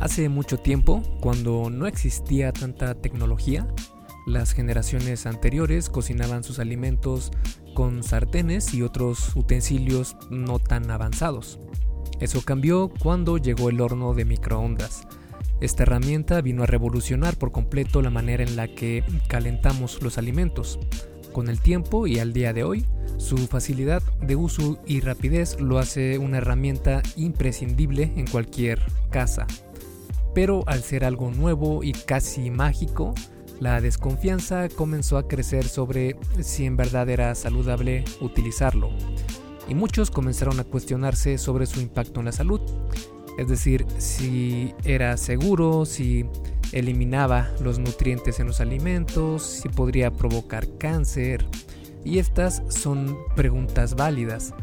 Hace mucho tiempo, cuando no existía tanta tecnología, las generaciones anteriores cocinaban sus alimentos con sartenes y otros utensilios no tan avanzados. Eso cambió cuando llegó el horno de microondas. Esta herramienta vino a revolucionar por completo la manera en la que calentamos los alimentos. Con el tiempo y al día de hoy, su facilidad de uso y rapidez lo hace una herramienta imprescindible en cualquier casa. Pero al ser algo nuevo y casi mágico, la desconfianza comenzó a crecer sobre si en verdad era saludable utilizarlo. Y muchos comenzaron a cuestionarse sobre su impacto en la salud. Es decir, si era seguro, si eliminaba los nutrientes en los alimentos, si podría provocar cáncer. Y estas son preguntas válidas.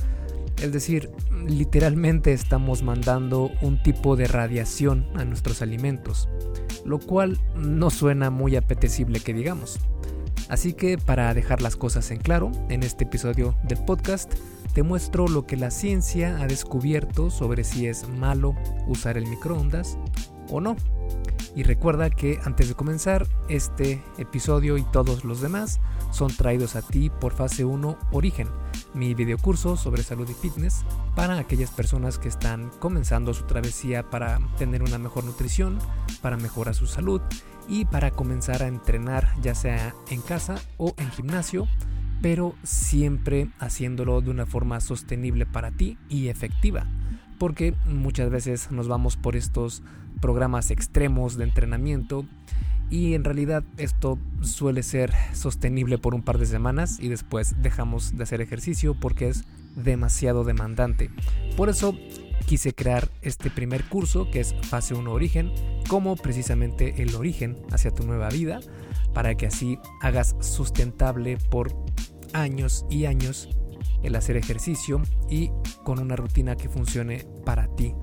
Es decir, literalmente estamos mandando un tipo de radiación a nuestros alimentos, lo cual no suena muy apetecible que digamos. Así que para dejar las cosas en claro, en este episodio del podcast te muestro lo que la ciencia ha descubierto sobre si es malo usar el microondas o no. Y recuerda que antes de comenzar, este episodio y todos los demás son traídos a ti por Fase 1 Origen, mi videocurso sobre salud y fitness para aquellas personas que están comenzando su travesía para tener una mejor nutrición, para mejorar su salud y para comenzar a entrenar ya sea en casa o en gimnasio, pero siempre haciéndolo de una forma sostenible para ti y efectiva porque muchas veces nos vamos por estos programas extremos de entrenamiento y en realidad esto suele ser sostenible por un par de semanas y después dejamos de hacer ejercicio porque es demasiado demandante. Por eso quise crear este primer curso que es Fase 1 Origen, como precisamente el origen hacia tu nueva vida, para que así hagas sustentable por años y años el hacer ejercicio y con una rutina que funcione para ti.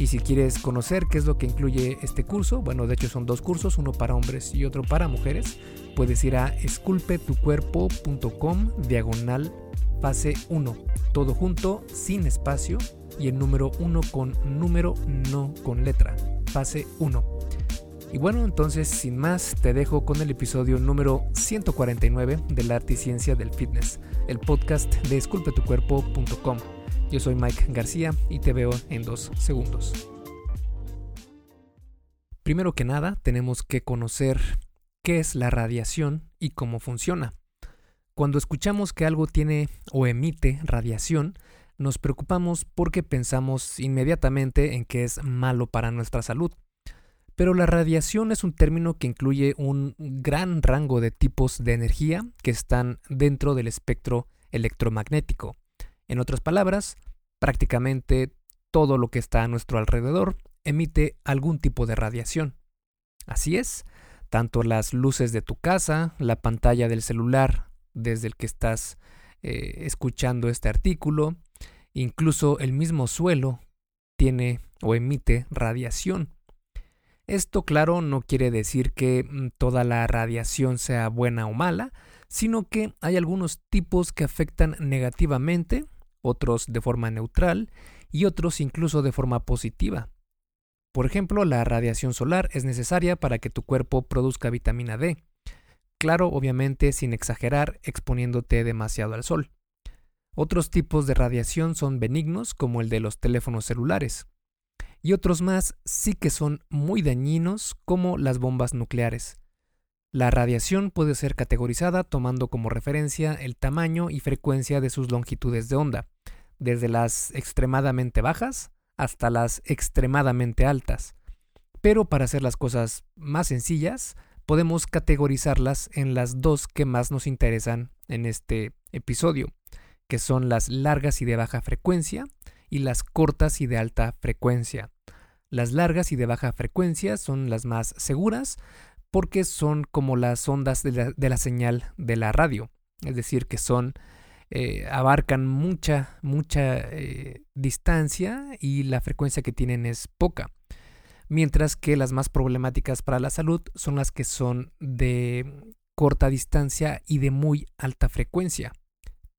Y si quieres conocer qué es lo que incluye este curso, bueno, de hecho son dos cursos, uno para hombres y otro para mujeres, puedes ir a esculpetucuerpo.com diagonal fase 1, todo junto, sin espacio y el número 1 con número, no con letra, fase 1. Y bueno, entonces sin más te dejo con el episodio número 149 del arte y ciencia del fitness, el podcast de esculpetucuerpo.com. Yo soy Mike García y te veo en dos segundos. Primero que nada, tenemos que conocer qué es la radiación y cómo funciona. Cuando escuchamos que algo tiene o emite radiación, nos preocupamos porque pensamos inmediatamente en que es malo para nuestra salud. Pero la radiación es un término que incluye un gran rango de tipos de energía que están dentro del espectro electromagnético. En otras palabras, prácticamente todo lo que está a nuestro alrededor emite algún tipo de radiación. Así es, tanto las luces de tu casa, la pantalla del celular desde el que estás eh, escuchando este artículo, incluso el mismo suelo tiene o emite radiación. Esto, claro, no quiere decir que mm, toda la radiación sea buena o mala, sino que hay algunos tipos que afectan negativamente, otros de forma neutral y otros incluso de forma positiva. Por ejemplo, la radiación solar es necesaria para que tu cuerpo produzca vitamina D. Claro, obviamente sin exagerar exponiéndote demasiado al sol. Otros tipos de radiación son benignos como el de los teléfonos celulares y otros más sí que son muy dañinos como las bombas nucleares. La radiación puede ser categorizada tomando como referencia el tamaño y frecuencia de sus longitudes de onda, desde las extremadamente bajas hasta las extremadamente altas. Pero para hacer las cosas más sencillas, podemos categorizarlas en las dos que más nos interesan en este episodio, que son las largas y de baja frecuencia y las cortas y de alta frecuencia. Las largas y de baja frecuencia son las más seguras porque son como las ondas de la, señal de la radio, es decir, que son eh, abarcan mucha, mucha eh, distancia y la frecuencia que tienen es poca. Mientras que las más problemáticas para la salud son las que son de corta distancia y de muy alta frecuencia.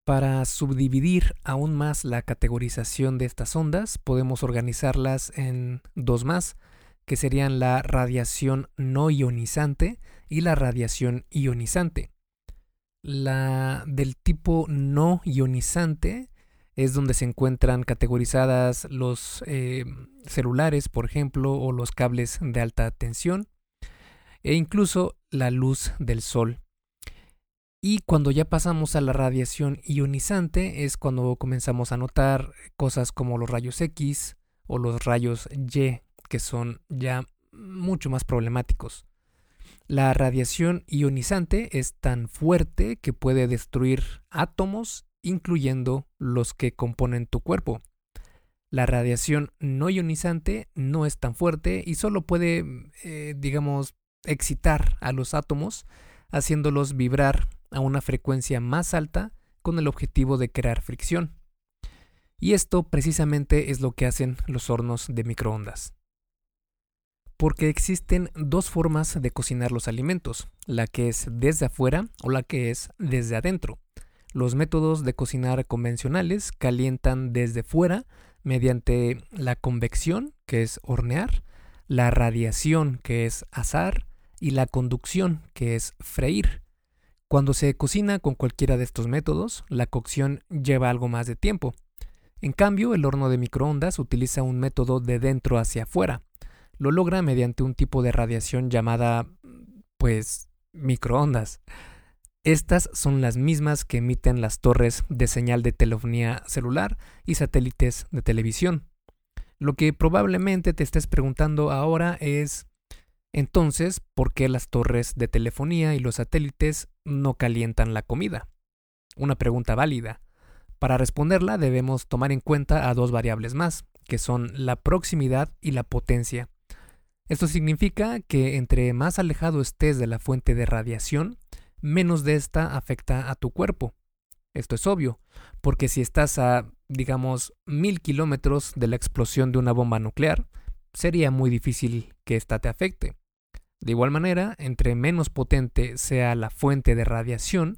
Para subdividir aún más la categorización de estas ondas, podemos organizarlas en dos más, que serían la radiación no ionizante y la radiación ionizante. La del tipo no ionizante es donde se encuentran categorizadas los eh, celulares, por ejemplo, o los cables de alta tensión, e incluso la luz del sol. Y cuando ya pasamos a la radiación ionizante es cuando comenzamos a notar cosas como los rayos X o los rayos Y, que son ya mucho más problemáticos. La radiación ionizante es tan fuerte que puede destruir átomos, incluyendo los que componen tu cuerpo. La radiación no ionizante no es tan fuerte y solo puede, eh, digamos, excitar a los átomos, haciéndolos vibrar a una frecuencia más alta con el objetivo de crear fricción. Y esto precisamente es lo que hacen los hornos de microondas. Porque existen dos formas de cocinar los alimentos, la que es desde afuera o la que es desde adentro. Los métodos de cocinar convencionales calientan desde fuera mediante la convección, que es hornear, la radiación, que es asar, y la conducción, que es freír. Cuando se cocina con cualquiera de estos métodos, la cocción lleva algo más de tiempo. En cambio, el horno de microondas utiliza un método de dentro hacia afuera. Lo logra mediante un tipo de radiación llamada, pues, microondas. Estas son las mismas que emiten las torres de señal de telefonía celular y satélites de televisión. Lo que probablemente te estés preguntando ahora es entonces, ¿por qué las torres de telefonía y los satélites no calientan la comida? Una pregunta válida. Para responderla debemos tomar en cuenta a dos variables más, que son la proximidad y la potencia. Esto significa que entre más alejado estés de la fuente de radiación, menos de esta afecta a tu cuerpo. Esto es obvio, porque si estás a, digamos, mil kilómetros de la explosión de una bomba nuclear, sería muy difícil que ésta te afecte. De igual manera, entre menos potente sea la fuente de radiación,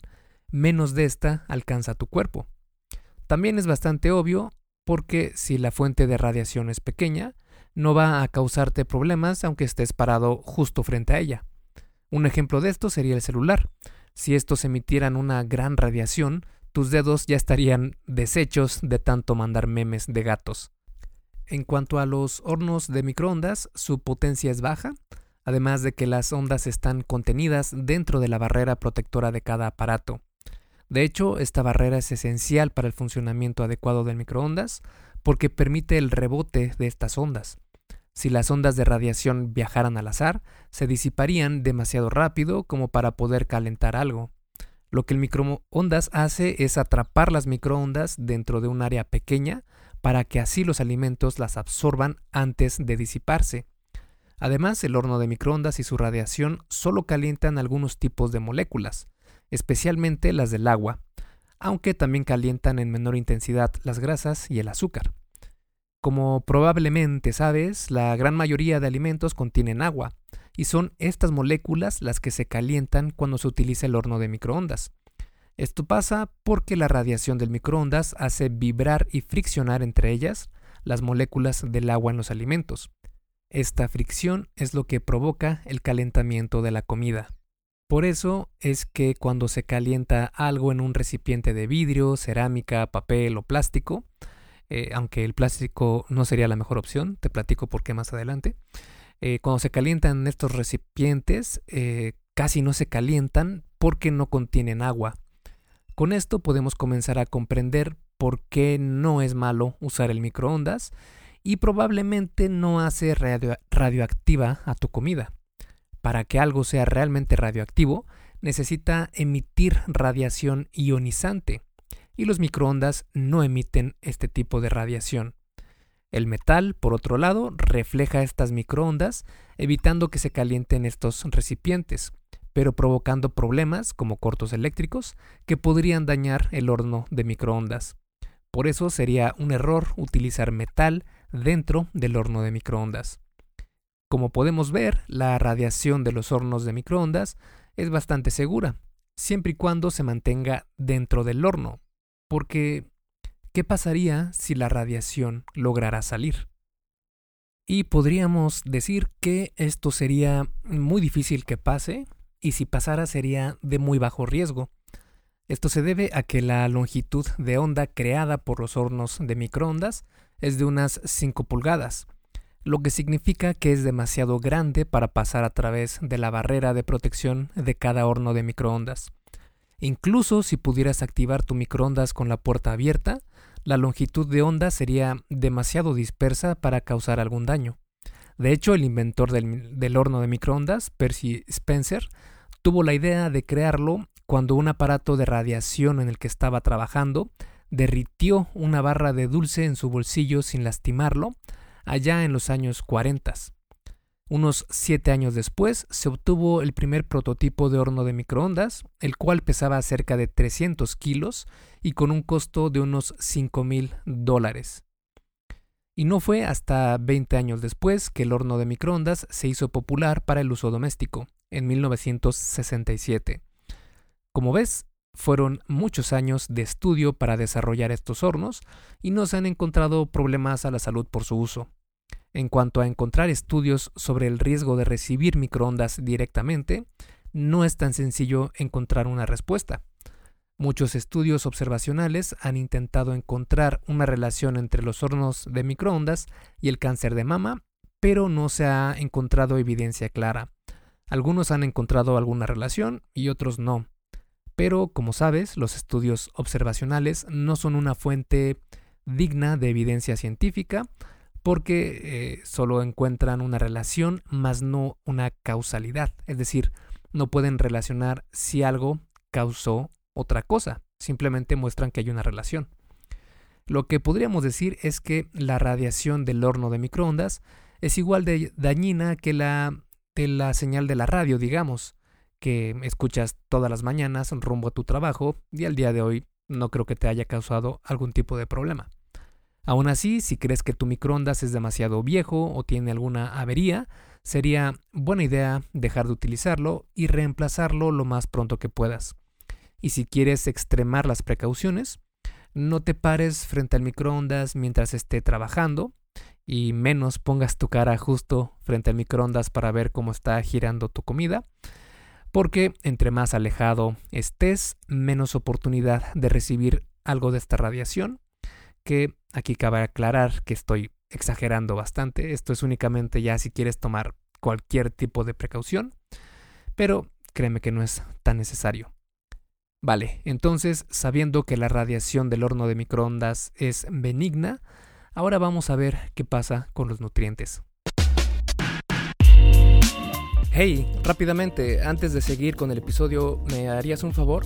menos de esta alcanza tu cuerpo. También es bastante obvio porque si la fuente de radiación es pequeña, no va a causarte problemas aunque estés parado justo frente a ella. Un ejemplo de esto sería el celular. Si estos emitieran una gran radiación, tus dedos ya estarían deshechos de tanto mandar memes de gatos. En cuanto a los hornos de microondas, su potencia es baja, además de que las ondas están contenidas dentro de la barrera protectora de cada aparato. De hecho, esta barrera es esencial para el funcionamiento adecuado del microondas porque permite el rebote de estas ondas. Si las ondas de radiación viajaran al azar, se disiparían demasiado rápido como para poder calentar algo. Lo que el microondas hace es atrapar las microondas dentro de un área pequeña para que así los alimentos las absorban antes de disiparse. Además, el horno de microondas y su radiación solo calientan algunos tipos de moléculas, especialmente las del agua, aunque también calientan en menor intensidad las grasas y el azúcar. Como probablemente sabes, la gran mayoría de alimentos contienen agua, y son estas moléculas las que se calientan cuando se utiliza el horno de microondas. Esto pasa porque la radiación del microondas hace vibrar y friccionar entre ellas las moléculas del agua en los alimentos. Esta fricción es lo que provoca el calentamiento de la comida. Por eso es que cuando se calienta algo en un recipiente de vidrio, cerámica, papel o plástico, eh, aunque el plástico no sería la mejor opción, te platico por qué más adelante, eh, cuando se calientan estos recipientes eh, casi no se calientan porque no contienen agua. Con esto podemos comenzar a comprender por qué no es malo usar el microondas y probablemente no hace radioactiva a tu comida. Para que algo sea realmente radioactivo, necesita emitir radiación ionizante, y los microondas no emiten este tipo de radiación. El metal, por otro lado, refleja estas microondas, evitando que se calienten estos recipientes, pero provocando problemas como cortos eléctricos que podrían dañar el horno de microondas. Por eso sería un error utilizar metal dentro del horno de microondas. Como podemos ver, la radiación de los hornos de microondas es bastante segura, siempre y cuando se mantenga dentro del horno, porque ¿qué pasaría si la radiación lograra salir? Y podríamos decir que esto sería muy difícil que pase y si pasara sería de muy bajo riesgo. Esto se debe a que la longitud de onda creada por los hornos de microondas es de unas 5 pulgadas, lo que significa que es demasiado grande para pasar a través de la barrera de protección de cada horno de microondas. Incluso si pudieras activar tu microondas con la puerta abierta, la longitud de onda sería demasiado dispersa para causar algún daño. De hecho, el inventor del, horno de microondas, Percy Spencer, tuvo la idea de crearlo cuando un aparato de radiación en el que estaba trabajando derritió una barra de dulce en su bolsillo sin lastimarlo, allá en los años 40. Unos siete años después se obtuvo el primer prototipo de horno de microondas, el cual pesaba cerca de 300 kilos y con un costo de unos 5 mil dólares. Y no fue hasta 20 años después que el horno de microondas se hizo popular para el uso doméstico, en 1967. Como ves, fueron muchos años de estudio para desarrollar estos hornos y no se han encontrado problemas a la salud por su uso. En cuanto a encontrar estudios sobre el riesgo de recibir microondas directamente, no es tan sencillo encontrar una respuesta. Muchos estudios observacionales han intentado encontrar una relación entre los hornos de microondas y el cáncer de mama, pero no se ha encontrado evidencia clara. Algunos han encontrado alguna relación y otros no. Pero, como sabes, los estudios observacionales no son una fuente digna de evidencia científica, porque eh, solo encuentran una relación, más no una causalidad. Es decir, no pueden relacionar si algo causó otra cosa, simplemente muestran que hay una relación. Lo que podríamos decir es que la radiación del horno de microondas es igual de dañina que la de la señal de la radio, digamos, que escuchas todas las mañanas rumbo a tu trabajo y al día de hoy no creo que te haya causado algún tipo de problema. Aún así, si crees que tu microondas es demasiado viejo o tiene alguna avería, sería buena idea dejar de utilizarlo y reemplazarlo lo más pronto que puedas. Y si quieres extremar las precauciones, no te pares frente al microondas mientras esté trabajando y menos pongas tu cara justo frente al microondas para ver cómo está girando tu comida, porque entre más alejado estés, menos oportunidad de recibir algo de esta radiación que aquí cabe aclarar que estoy exagerando bastante. Esto es únicamente ya si quieres tomar cualquier tipo de precaución, pero créeme que no es tan necesario. Vale, entonces, sabiendo que la radiación del horno de microondas es benigna, ahora vamos a ver qué pasa con los nutrientes. Hey, rápidamente, antes de seguir con el episodio, ¿me harías un favor?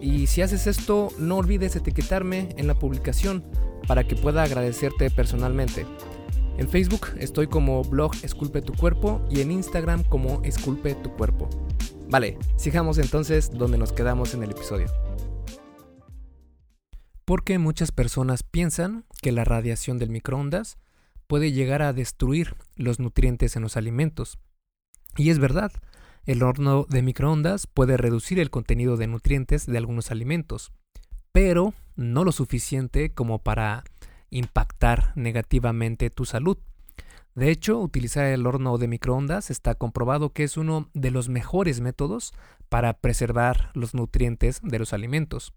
Y si haces esto, no olvides etiquetarme en la publicación para que pueda agradecerte personalmente. En Facebook estoy como blog Esculpe tu cuerpo y en Instagram como Esculpe tu cuerpo. Vale, sigamos entonces donde nos quedamos en el episodio. Porque muchas personas piensan que la radiación del microondas puede llegar a destruir los nutrientes en los alimentos. Y es verdad, el horno de microondas puede reducir el contenido de nutrientes de algunos alimentos, pero no lo suficiente como para impactar negativamente tu salud. De hecho, utilizar el horno de microondas está comprobado que es uno de los mejores métodos para preservar los nutrientes de los alimentos.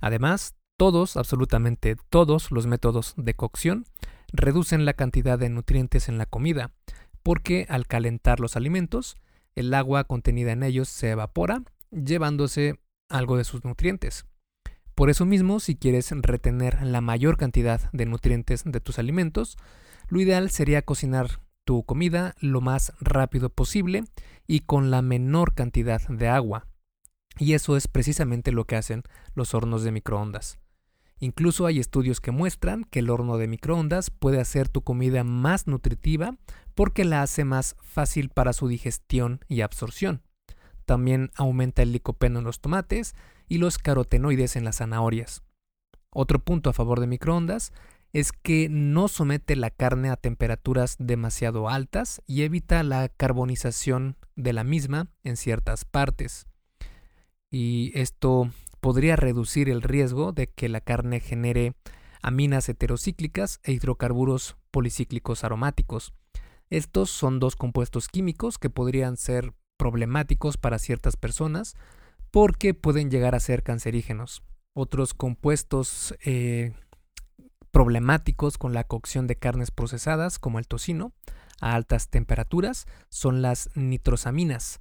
Además, todos, absolutamente todos los métodos de cocción reducen la cantidad de nutrientes en la comida, porque al calentar los alimentos, el agua contenida en ellos se evapora, llevándose algo de sus nutrientes. Por eso mismo, si quieres retener la mayor cantidad de nutrientes de tus alimentos, lo ideal sería cocinar tu comida lo más rápido posible y con la menor cantidad de agua. Y eso es precisamente lo que hacen los hornos de microondas. Incluso hay estudios que muestran que el horno de microondas puede hacer tu comida más nutritiva porque la hace más fácil para su digestión y absorción. También aumenta el licopeno en los tomates y los carotenoides en las zanahorias. Otro punto a favor de microondas es que no somete la carne a temperaturas demasiado altas y evita la carbonización de la misma en ciertas partes. Y esto podría reducir el riesgo de que la carne genere aminas heterocíclicas e hidrocarburos policíclicos aromáticos. Estos son dos compuestos químicos que podrían ser problemáticos para ciertas personas porque pueden llegar a ser cancerígenos. Otros compuestos eh, problemáticos con la cocción de carnes procesadas, como el tocino, a altas temperaturas, son las nitrosaminas.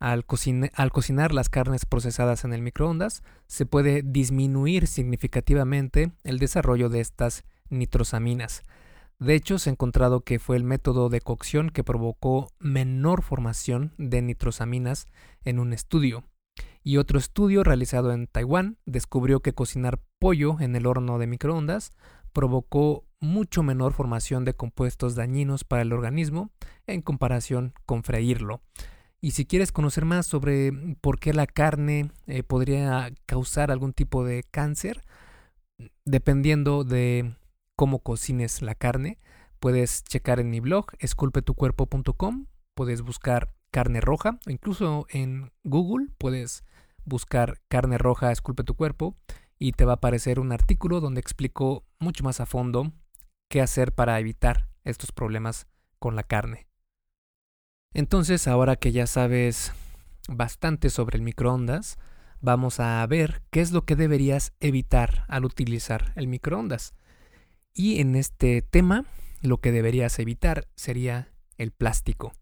Al, cocinar las carnes procesadas en el microondas, se puede disminuir significativamente el desarrollo de estas nitrosaminas. De hecho, se ha encontrado que fue el método de cocción que provocó menor formación de nitrosaminas en un estudio. Y otro estudio realizado en Taiwán descubrió que cocinar pollo en el horno de microondas provocó mucho menor formación de compuestos dañinos para el organismo en comparación con freírlo. Y si quieres conocer más sobre por qué la carne eh, podría causar algún tipo de cáncer, dependiendo de cómo cocines la carne, puedes checar en mi blog esculpetucuerpo.com, puedes buscar carne roja, o incluso en Google puedes buscar carne roja esculpe tu cuerpo y te va a aparecer un artículo donde explico mucho más a fondo qué hacer para evitar estos problemas con la carne. Entonces, ahora que ya sabes bastante sobre el microondas, vamos a ver qué es lo que deberías evitar al utilizar el microondas. Y en este tema, lo que deberías evitar sería el plástico.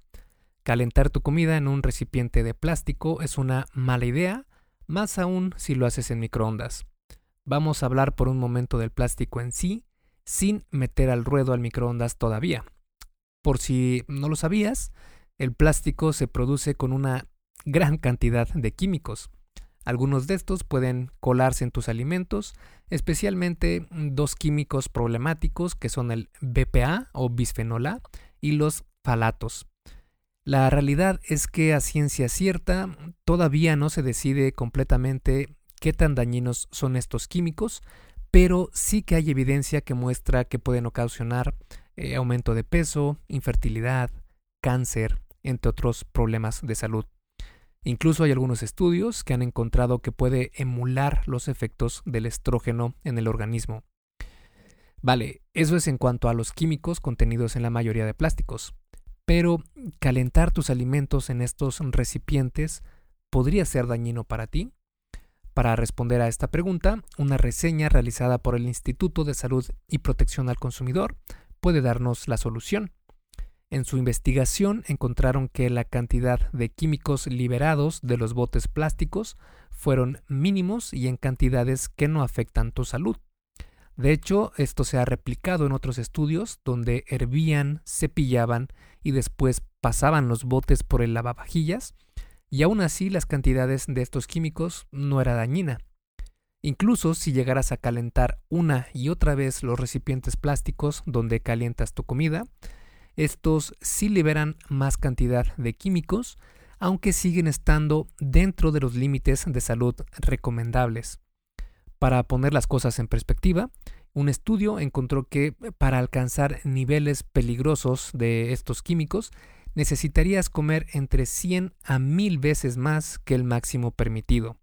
Calentar tu comida en un recipiente de plástico es una mala idea, más aún si lo haces en microondas. Vamos a hablar por un momento del plástico en sí, sin meter al ruedo al microondas todavía. Por si no lo sabías, el plástico se produce con una gran cantidad de químicos. Algunos de estos pueden colarse en tus alimentos, especialmente dos químicos problemáticos que son el BPA o bisfenol A y los falatos. La realidad es que a ciencia cierta todavía no se decide completamente qué tan dañinos son estos químicos, pero sí que hay evidencia que muestra que pueden ocasionar eh, aumento de peso, infertilidad, cáncer, entre otros problemas de salud. Incluso hay algunos estudios que han encontrado que puede emular los efectos del estrógeno en el organismo. Vale, eso es en cuanto a los químicos contenidos en la mayoría de plásticos. Pero calentar tus alimentos en estos recipientes podría ser dañino para ti. Para responder a esta pregunta, una reseña realizada por el Instituto de Salud y Protección al Consumidor puede darnos la solución. En su investigación encontraron que la cantidad de químicos liberados de los botes plásticos fueron mínimos y en cantidades que no afectan tu salud. De hecho, esto se ha replicado en otros estudios donde hervían, cepillaban y después pasaban los botes por el lavavajillas y aún así las cantidades de estos químicos no era dañina. Incluso si llegaras a calentar una y otra vez los recipientes plásticos donde calientas tu comida, estos sí liberan más cantidad de químicos, aunque siguen estando dentro de los límites de salud recomendables. Para poner las cosas en perspectiva, un estudio encontró que para alcanzar niveles peligrosos de estos químicos necesitarías comer entre 100 a 1000 veces más que el máximo permitido.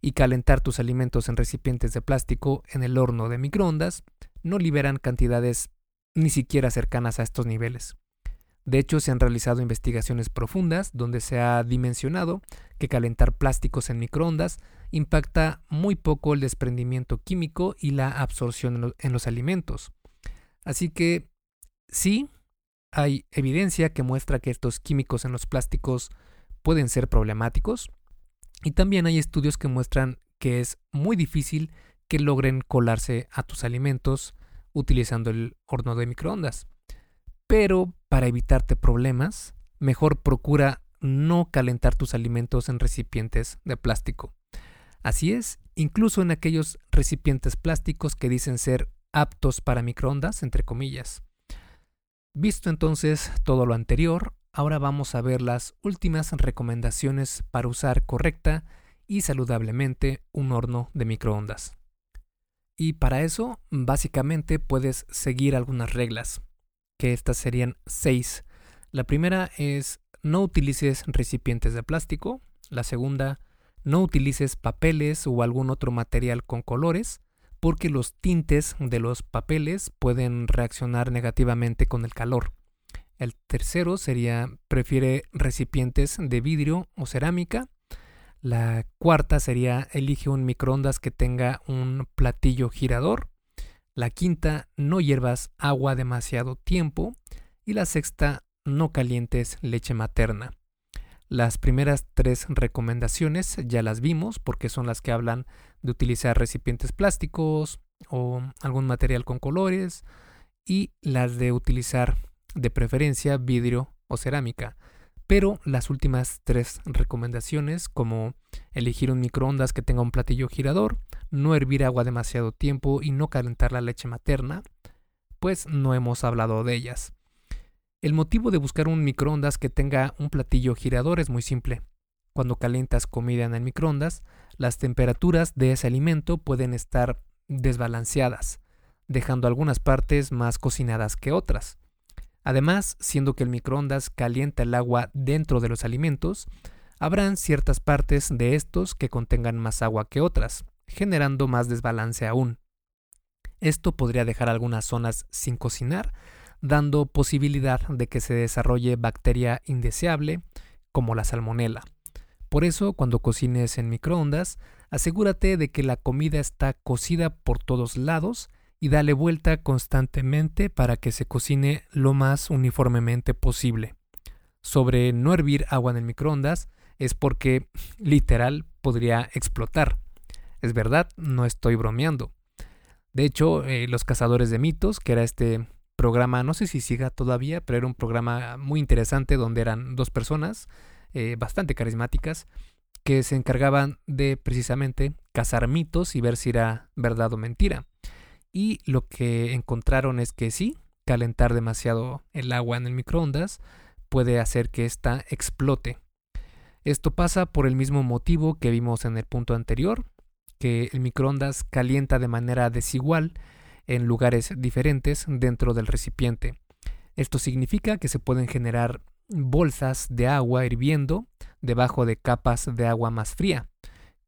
Y calentar tus alimentos en recipientes de plástico en el horno de microondas no liberan cantidades ni siquiera cercanas a estos niveles. De hecho, se han realizado investigaciones profundas donde se ha dimensionado que calentar plásticos en microondas impacta muy poco el desprendimiento químico y la absorción en los alimentos. Así que sí, hay evidencia que muestra que estos químicos en los plásticos pueden ser problemáticos y también hay estudios que muestran que es muy difícil que logren colarse a tus alimentos utilizando el horno de microondas. Pero para evitarte problemas, mejor procura no calentar tus alimentos en recipientes de plástico. Así es, incluso en aquellos recipientes plásticos que dicen ser aptos para microondas, entre comillas. Visto entonces todo lo anterior, ahora vamos a ver las últimas recomendaciones para usar correcta y saludablemente un horno de microondas. Y para eso, básicamente puedes seguir algunas reglas, que estas serían seis. La primera es no utilices recipientes de plástico. La segunda, no utilices papeles o algún otro material con colores porque los tintes de los papeles pueden reaccionar negativamente con el calor. El tercero sería prefiere recipientes de vidrio o cerámica. La cuarta sería elige un microondas que tenga un platillo girador. La quinta, no hiervas agua demasiado tiempo. Y la sexta, no calientes leche materna. Las primeras tres recomendaciones ya las vimos porque son las que hablan de utilizar recipientes plásticos o algún material con colores y las de utilizar de preferencia vidrio o cerámica. Pero las últimas tres recomendaciones como elegir un microondas que tenga un platillo girador, no hervir agua demasiado tiempo y no calentar la leche materna, pues no hemos hablado de ellas. El motivo de buscar un microondas que tenga un platillo girador es muy simple. Cuando calientas comida en el microondas, las temperaturas de ese alimento pueden estar desbalanceadas, dejando algunas partes más cocinadas que otras. Además, siendo que el microondas calienta el agua dentro de los alimentos, habrán ciertas partes de estos que contengan más agua que otras, generando más desbalance aún. Esto podría dejar algunas zonas sin cocinar dando posibilidad de que se desarrolle bacteria indeseable como la salmonela. Por eso, cuando cocines en microondas, asegúrate de que la comida está cocida por todos lados y dale vuelta constantemente para que se cocine lo más uniformemente posible. Sobre no hervir agua en el microondas es porque literal podría explotar. Es verdad, no estoy bromeando. De hecho, eh, los cazadores de mitos, que era este programa, no sé si siga todavía, pero era un programa muy interesante donde eran dos personas eh, bastante carismáticas que se encargaban de precisamente cazar mitos y ver si era verdad o mentira. Y lo que encontraron es que sí, calentar demasiado el agua en el microondas puede hacer que ésta explote. Esto pasa por el mismo motivo que vimos en el punto anterior, que el microondas calienta de manera desigual en lugares diferentes dentro del recipiente. Esto significa que se pueden generar bolsas de agua hirviendo debajo de capas de agua más fría.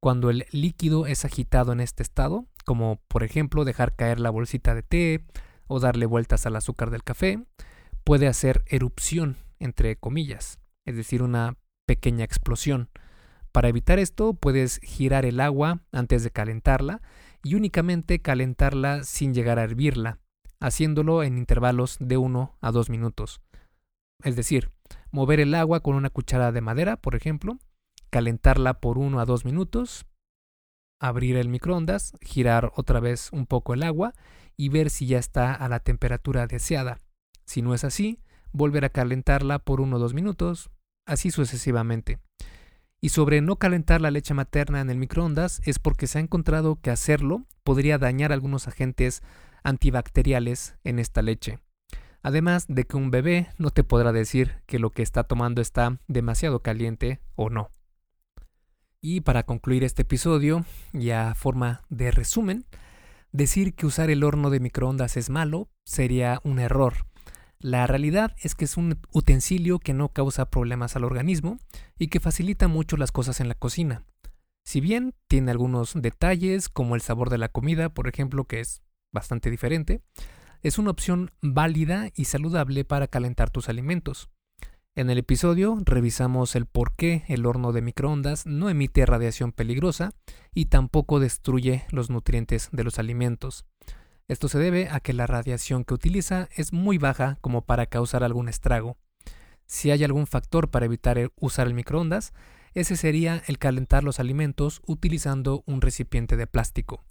Cuando el líquido es agitado en este estado, como por ejemplo dejar caer la bolsita de té o darle vueltas al azúcar del café, puede hacer erupción, entre comillas, es decir, una pequeña explosión. Para evitar esto, puedes girar el agua antes de calentarla y únicamente calentarla sin llegar a hervirla, haciéndolo en intervalos de 1 a 2 minutos. Es decir, mover el agua con una cuchara de madera, por ejemplo, calentarla por 1 a 2 minutos, abrir el microondas, girar otra vez un poco el agua y ver si ya está a la temperatura deseada. Si no es así, volver a calentarla por 1 o 2 minutos, así sucesivamente. Y sobre no calentar la leche materna en el microondas es porque se ha encontrado que hacerlo podría dañar algunos agentes antibacteriales en esta leche. Además de que un bebé no te podrá decir que lo que está tomando está demasiado caliente o no. Y para concluir este episodio, ya forma de resumen, decir que usar el horno de microondas es malo sería un error la realidad es que es un utensilio que no causa problemas al organismo y que facilita mucho las cosas en la cocina. Si bien tiene algunos detalles como el sabor de la comida, por ejemplo, que es bastante diferente, es una opción válida y saludable para calentar tus alimentos. En el episodio revisamos el por qué el horno de microondas no emite radiación peligrosa y tampoco destruye los nutrientes de los alimentos. Esto se debe a que la radiación que utiliza es muy baja como para causar algún estrago. Si hay algún factor para evitar usar el microondas, ese sería el calentar los alimentos utilizando un recipiente de plástico.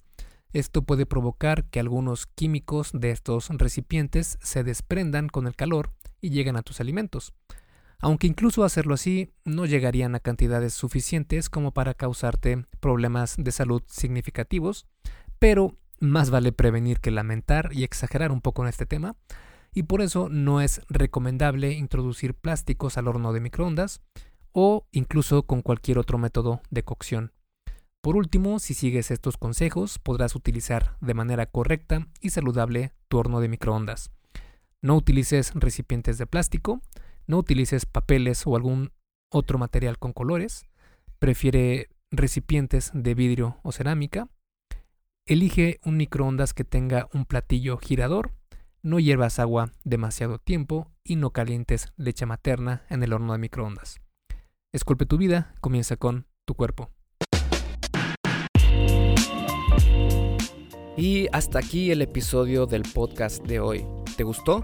Esto puede provocar que algunos químicos de estos recipientes se desprendan con el calor y lleguen a tus alimentos. Aunque incluso hacerlo así no llegarían a cantidades suficientes como para causarte problemas de salud significativos, pero más vale prevenir que lamentar y exagerar un poco en este tema, y por eso no es recomendable introducir plásticos al horno de microondas o incluso con cualquier otro método de cocción. Por último, si sigues estos consejos, podrás utilizar de manera correcta y saludable tu horno de microondas. No utilices recipientes de plástico, no utilices papeles o algún otro material con colores. Prefiere recipientes de vidrio o cerámica. Elige un microondas que tenga un platillo girador. No hiervas agua demasiado tiempo y no calientes leche materna en el horno de microondas. Esculpe tu vida, comienza con tu cuerpo. Y hasta aquí el episodio del podcast de hoy. ¿Te gustó?